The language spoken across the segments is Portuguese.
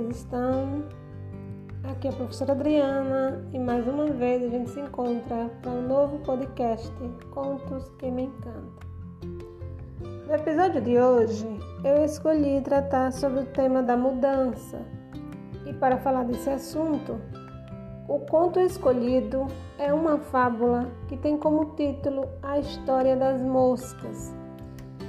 vocês estão? Aqui é a professora Adriana e mais uma vez a gente se encontra para um novo podcast Contos que me encantam. No episódio de hoje eu escolhi tratar sobre o tema da mudança e para falar desse assunto, o conto escolhido é uma fábula que tem como título A História das Moscas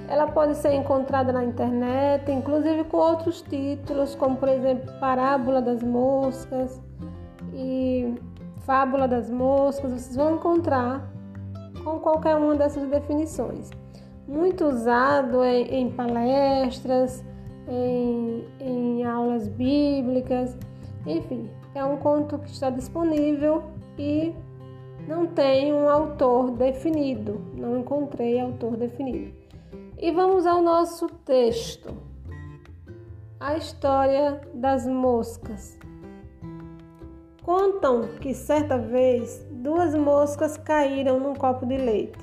ela pode ser encontrada na internet, inclusive com outros títulos, como por exemplo Parábola das Moscas e Fábula das Moscas. Vocês vão encontrar com qualquer uma dessas definições. Muito usado em, em palestras, em, em aulas bíblicas, enfim, é um conto que está disponível e não tem um autor definido. Não encontrei autor definido. E vamos ao nosso texto. A história das moscas. Contam que certa vez duas moscas caíram num copo de leite.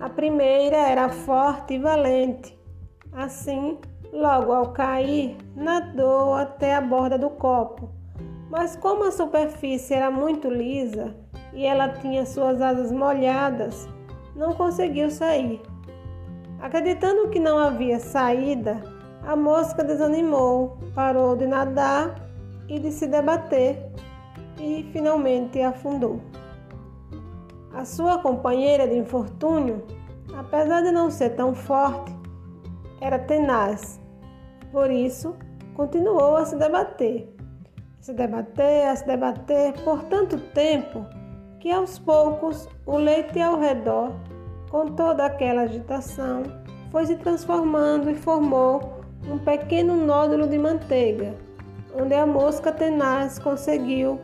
A primeira era forte e valente. Assim, logo ao cair, nadou até a borda do copo. Mas como a superfície era muito lisa e ela tinha suas asas molhadas, não conseguiu sair. Acreditando que não havia saída, a mosca desanimou, parou de nadar e de se debater e finalmente afundou. A sua companheira de infortúnio, apesar de não ser tão forte, era tenaz. Por isso, continuou a se debater, a se debater, a se debater por tanto tempo que aos poucos o leite ao redor com toda aquela agitação, foi se transformando e formou um pequeno nódulo de manteiga, onde a mosca tenaz conseguiu,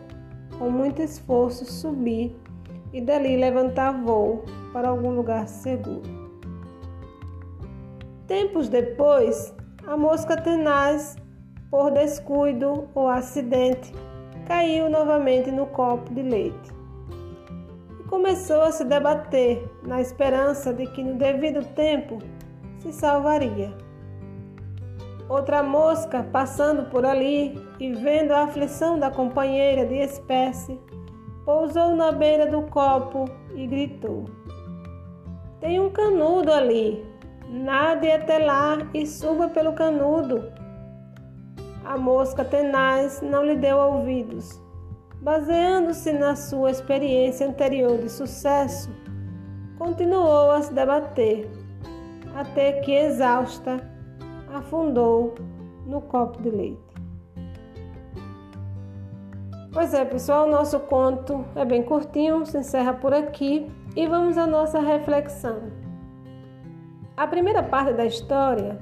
com muito esforço, subir e dali levantar voo para algum lugar seguro. Tempos depois, a mosca tenaz, por descuido ou acidente, caiu novamente no copo de leite começou a se debater na esperança de que no devido tempo se salvaria. Outra mosca, passando por ali e vendo a aflição da companheira de espécie, pousou na beira do copo e gritou: Tem um canudo ali, nade até lá e suba pelo canudo. A mosca tenaz não lhe deu ouvidos Baseando-se na sua experiência anterior de sucesso, continuou a se debater, até que, exausta, afundou no copo de leite. Pois é, pessoal, nosso conto é bem curtinho, se encerra por aqui e vamos à nossa reflexão. A primeira parte da história,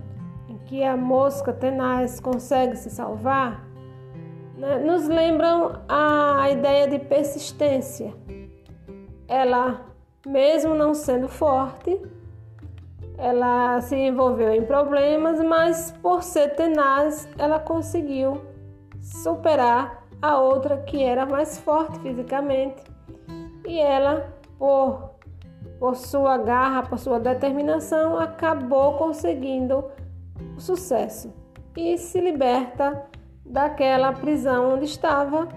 em que a mosca tenaz consegue se salvar, nos lembram a ideia de persistência. Ela, mesmo não sendo forte, ela se envolveu em problemas, mas por ser tenaz, ela conseguiu superar a outra que era mais forte fisicamente. E ela, por, por sua garra, por sua determinação, acabou conseguindo o sucesso e se liberta daquela prisão onde estava,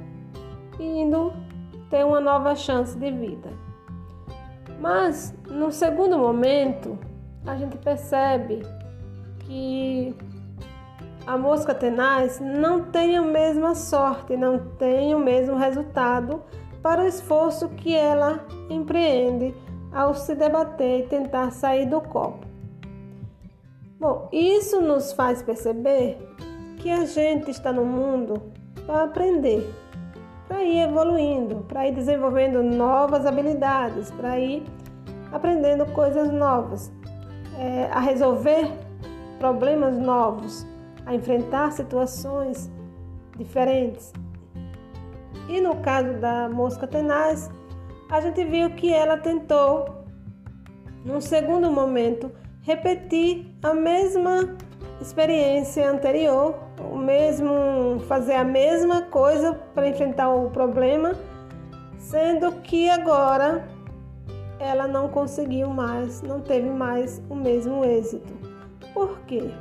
indo ter uma nova chance de vida. Mas no segundo momento, a gente percebe que a mosca tenaz não tem a mesma sorte, não tem o mesmo resultado para o esforço que ela empreende ao se debater e tentar sair do copo. Bom, isso nos faz perceber que a gente está no mundo para aprender, para ir evoluindo, para ir desenvolvendo novas habilidades, para ir aprendendo coisas novas, é, a resolver problemas novos, a enfrentar situações diferentes. E no caso da mosca tenaz, a gente viu que ela tentou, num segundo momento, repetir a mesma experiência anterior, o mesmo fazer a mesma coisa para enfrentar o problema, sendo que agora ela não conseguiu mais, não teve mais o mesmo êxito. Por quê?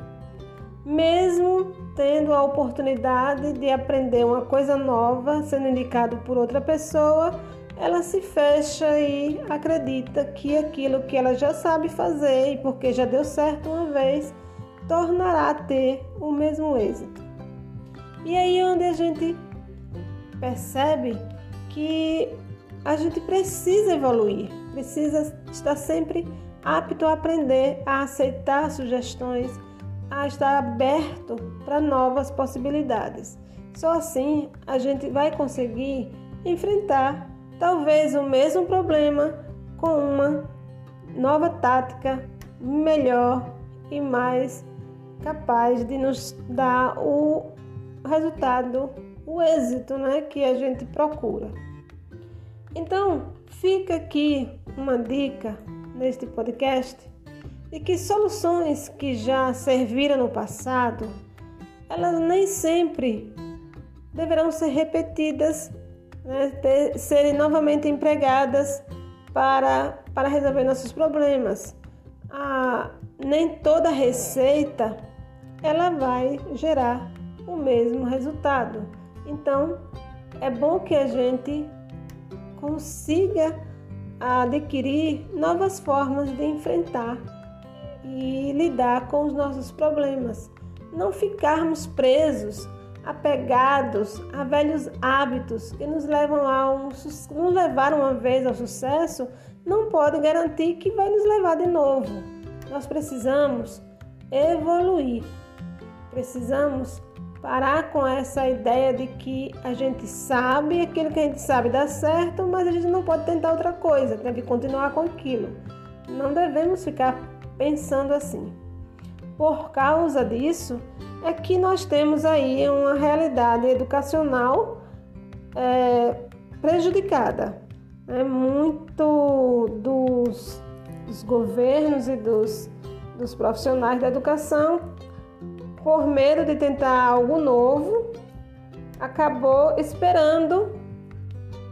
Mesmo tendo a oportunidade de aprender uma coisa nova, sendo indicado por outra pessoa, ela se fecha e acredita que aquilo que ela já sabe fazer e porque já deu certo uma vez, tornará a ter o mesmo êxito. E aí é onde a gente percebe que a gente precisa evoluir, precisa estar sempre apto a aprender, a aceitar sugestões, a estar aberto para novas possibilidades. Só assim a gente vai conseguir enfrentar talvez o mesmo problema com uma nova tática melhor e mais capaz de nos dar o resultado, o êxito né, que a gente procura. Então, fica aqui uma dica neste podcast de que soluções que já serviram no passado, elas nem sempre deverão ser repetidas, né, ter, serem novamente empregadas para, para resolver nossos problemas. Ah, nem toda receita ela vai gerar o mesmo resultado. Então, é bom que a gente consiga adquirir novas formas de enfrentar e lidar com os nossos problemas. Não ficarmos presos, apegados a velhos hábitos que nos levam a um, nos levaram uma vez ao sucesso, não pode garantir que vai nos levar de novo. Nós precisamos evoluir. Precisamos parar com essa ideia de que a gente sabe aquilo que a gente sabe dá certo, mas a gente não pode tentar outra coisa, deve continuar com aquilo. Não devemos ficar pensando assim. Por causa disso, é que nós temos aí uma realidade educacional é, prejudicada. É muito dos, dos governos e dos, dos profissionais da educação por medo de tentar algo novo, acabou esperando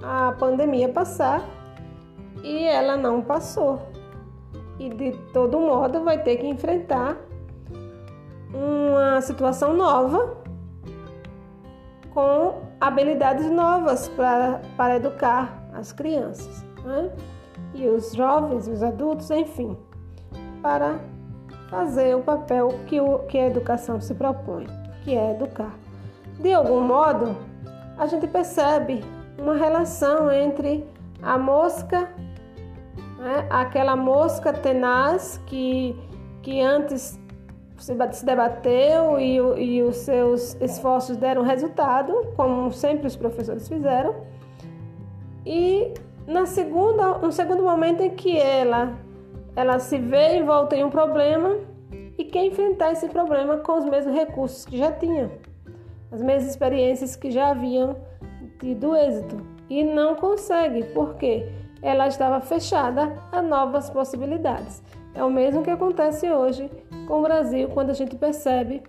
a pandemia passar e ela não passou. E de todo modo vai ter que enfrentar uma situação nova com habilidades novas para, educar as crianças né? e os jovens, os adultos, enfim, para fazer o papel que, o, que a educação se propõe, que é educar. De algum modo, a gente percebe uma relação entre a mosca, né, aquela mosca tenaz que, que antes se debateu e, e os seus esforços deram resultado, como sempre os professores fizeram, e na segunda, no segundo momento em que ela ela se vê envolta em um problema e quer enfrentar esse problema com os mesmos recursos que já tinha, as mesmas experiências que já haviam tido êxito e não consegue, porque ela estava fechada a novas possibilidades. É o mesmo que acontece hoje com o Brasil quando a gente percebe,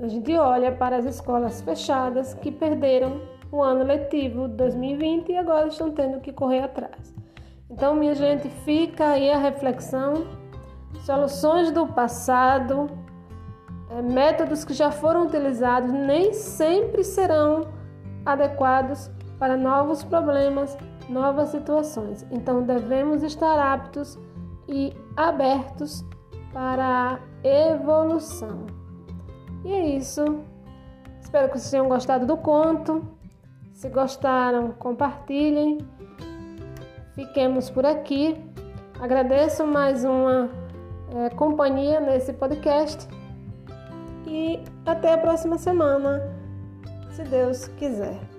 a gente olha para as escolas fechadas que perderam o ano letivo 2020 e agora estão tendo que correr atrás. Então, minha gente, fica aí a reflexão. Soluções do passado, é, métodos que já foram utilizados, nem sempre serão adequados para novos problemas, novas situações. Então, devemos estar aptos e abertos para a evolução. E é isso. Espero que vocês tenham gostado do conto. Se gostaram, compartilhem. Fiquemos por aqui. Agradeço mais uma é, companhia nesse podcast e até a próxima semana, se Deus quiser.